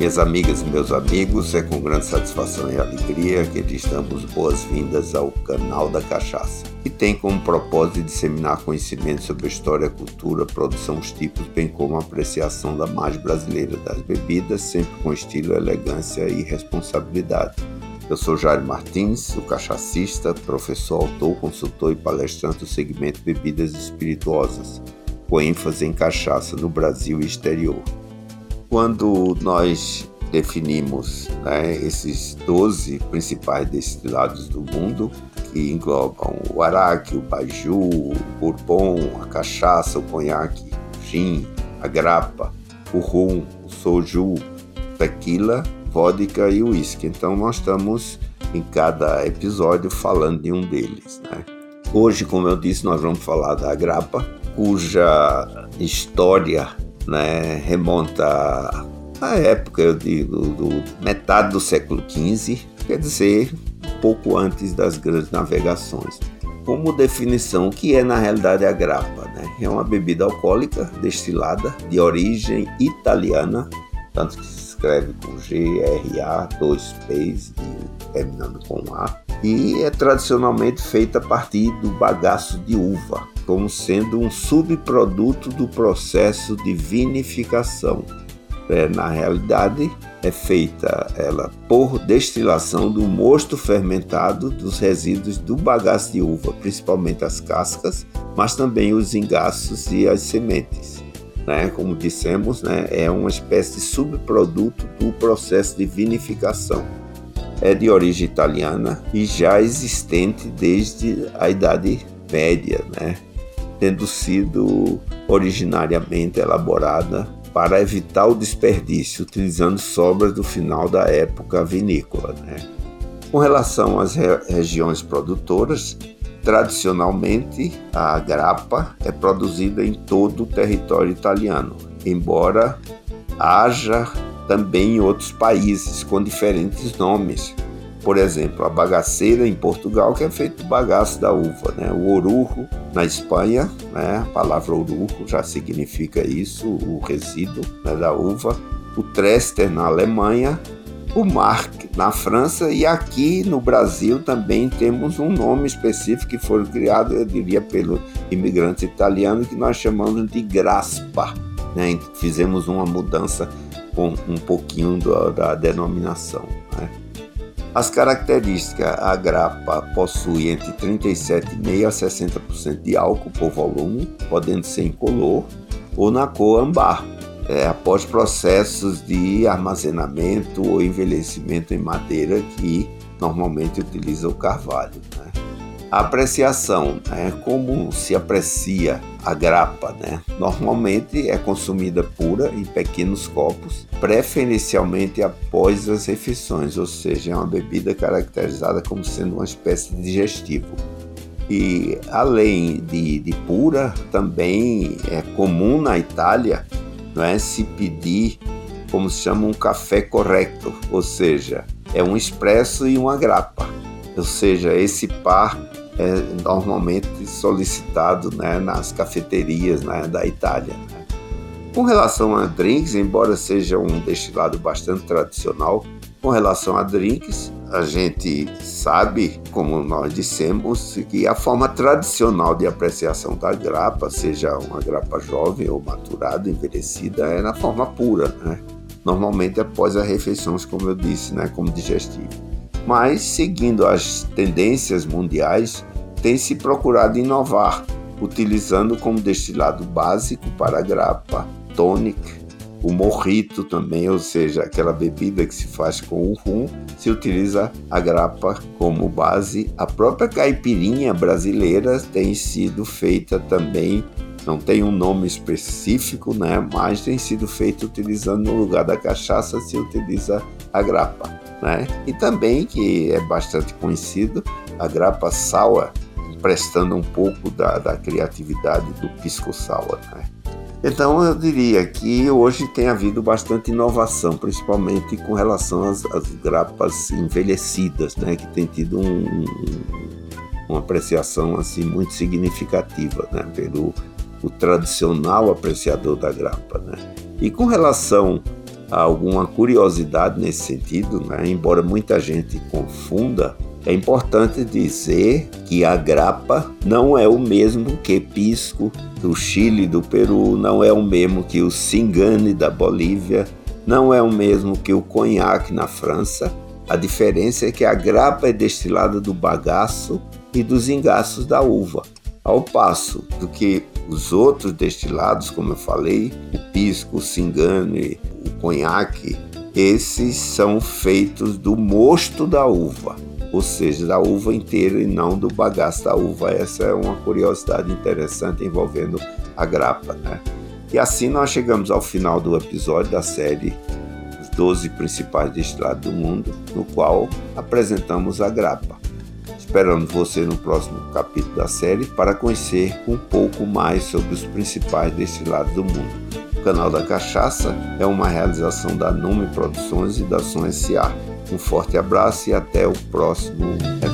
Minhas amigas e meus amigos, é com grande satisfação e alegria que lhes damos boas-vindas ao canal da Cachaça, que tem como propósito disseminar conhecimento sobre a história, cultura, produção, os tipos, bem como a apreciação da margem brasileira das bebidas, sempre com estilo, elegância e responsabilidade. Eu sou Jair Martins, o cachacista, professor, autor, consultor e palestrante do segmento bebidas espirituosas, com ênfase em cachaça no Brasil e exterior. Quando nós definimos né, esses 12 principais destilados do mundo, que englobam o araque, o baju, o bourbon, a cachaça, o conhaque, o gin, a grapa, o rum, o soju, tequila, vodka e uísque. Então nós estamos em cada episódio falando de um deles. Né? Hoje, como eu disse, nós vamos falar da grapa, cuja história né, remonta à época, eu digo, do metade do século XV, quer dizer, pouco antes das grandes navegações. Como definição, o que é na realidade a grappa? Né? É uma bebida alcoólica destilada de origem italiana, tanto que se escreve com G, R, A, dois P's, terminando com A, e é tradicionalmente feita a partir do bagaço de uva, como sendo um subproduto do processo de vinificação. É, na realidade, é feita ela por destilação do mosto fermentado dos resíduos do bagaço de uva, principalmente as cascas, mas também os engaços e as sementes. Né? Como dissemos, né? é uma espécie de subproduto do processo de vinificação. É de origem italiana e já existente desde a Idade Média, né? tendo sido originariamente elaborada para evitar o desperdício, utilizando sobras do final da época vinícola. Né? Com relação às re regiões produtoras, tradicionalmente a grappa é produzida em todo o território italiano, embora haja também em outros países com diferentes nomes, por exemplo, a bagaceira em Portugal, que é feito do bagaço da uva, né? O orujo na Espanha, né? A palavra orujo já significa isso, o resíduo né, da uva. O Trester na Alemanha, o Marc na França e aqui no Brasil também temos um nome específico que foi criado, eu diria, pelo imigrante italiano que nós chamamos de graspa. Né? Fizemos uma mudança um pouquinho da, da denominação. Né? As características, a grapa possui entre 37,5% a 60% de álcool por volume, podendo ser incolor ou na cor ambar, é, após processos de armazenamento ou envelhecimento em madeira que normalmente utiliza o carvalho. Né? A apreciação, né? como se aprecia a grapa, né? Normalmente é consumida pura em pequenos copos, preferencialmente após as refeições, ou seja, é uma bebida caracterizada como sendo uma espécie de digestivo. E além de, de pura, também é comum na Itália não é, se pedir como se chama um café correto, ou seja, é um expresso e uma grapa. Ou seja, esse par é normalmente solicitado né, nas cafeterias né, da Itália. Né. Com relação a drinks, embora seja um destilado bastante tradicional, com relação a drinks, a gente sabe, como nós dissemos, que a forma tradicional de apreciação da grapa, seja uma grapa jovem ou maturada, envelhecida, é na forma pura, né? Normalmente após as refeições, como eu disse, né, como digestivo. Mas, seguindo as tendências mundiais, tem se procurado inovar, utilizando como destilado básico para a grapa tonic, o morrito também, ou seja, aquela bebida que se faz com o rum, se utiliza a grapa como base. A própria caipirinha brasileira tem sido feita também, não tem um nome específico, né, mas tem sido feita utilizando no lugar da cachaça se utiliza a grapa, né? E também que é bastante conhecido, a grapa sour prestando um pouco da, da criatividade do pisco sour. Né? Então eu diria que hoje tem havido bastante inovação, principalmente com relação às, às grapas envelhecidas, né? que tem tido um, um, uma apreciação assim muito significativa né? pelo o tradicional apreciador da grapa. Né? E com relação alguma curiosidade nesse sentido, né? embora muita gente confunda, é importante dizer que a grapa não é o mesmo que pisco do Chile do Peru, não é o mesmo que o singane da Bolívia, não é o mesmo que o conhaque na França. A diferença é que a grapa é destilada do bagaço e dos engaços da uva, ao passo do que os outros destilados, como eu falei, o pisco, o singane, o conhaque, esses são feitos do mosto da uva, ou seja, da uva inteira e não do bagaço da uva. Essa é uma curiosidade interessante envolvendo a grapa, né? E assim nós chegamos ao final do episódio da série Os 12 Principais Destilados do Mundo, no qual apresentamos a grapa. Esperando você no próximo capítulo da série para conhecer um pouco mais sobre os principais destilados do mundo. O canal da Cachaça é uma realização da Nume Produções e da Som S.A. Um forte abraço e até o próximo episódio.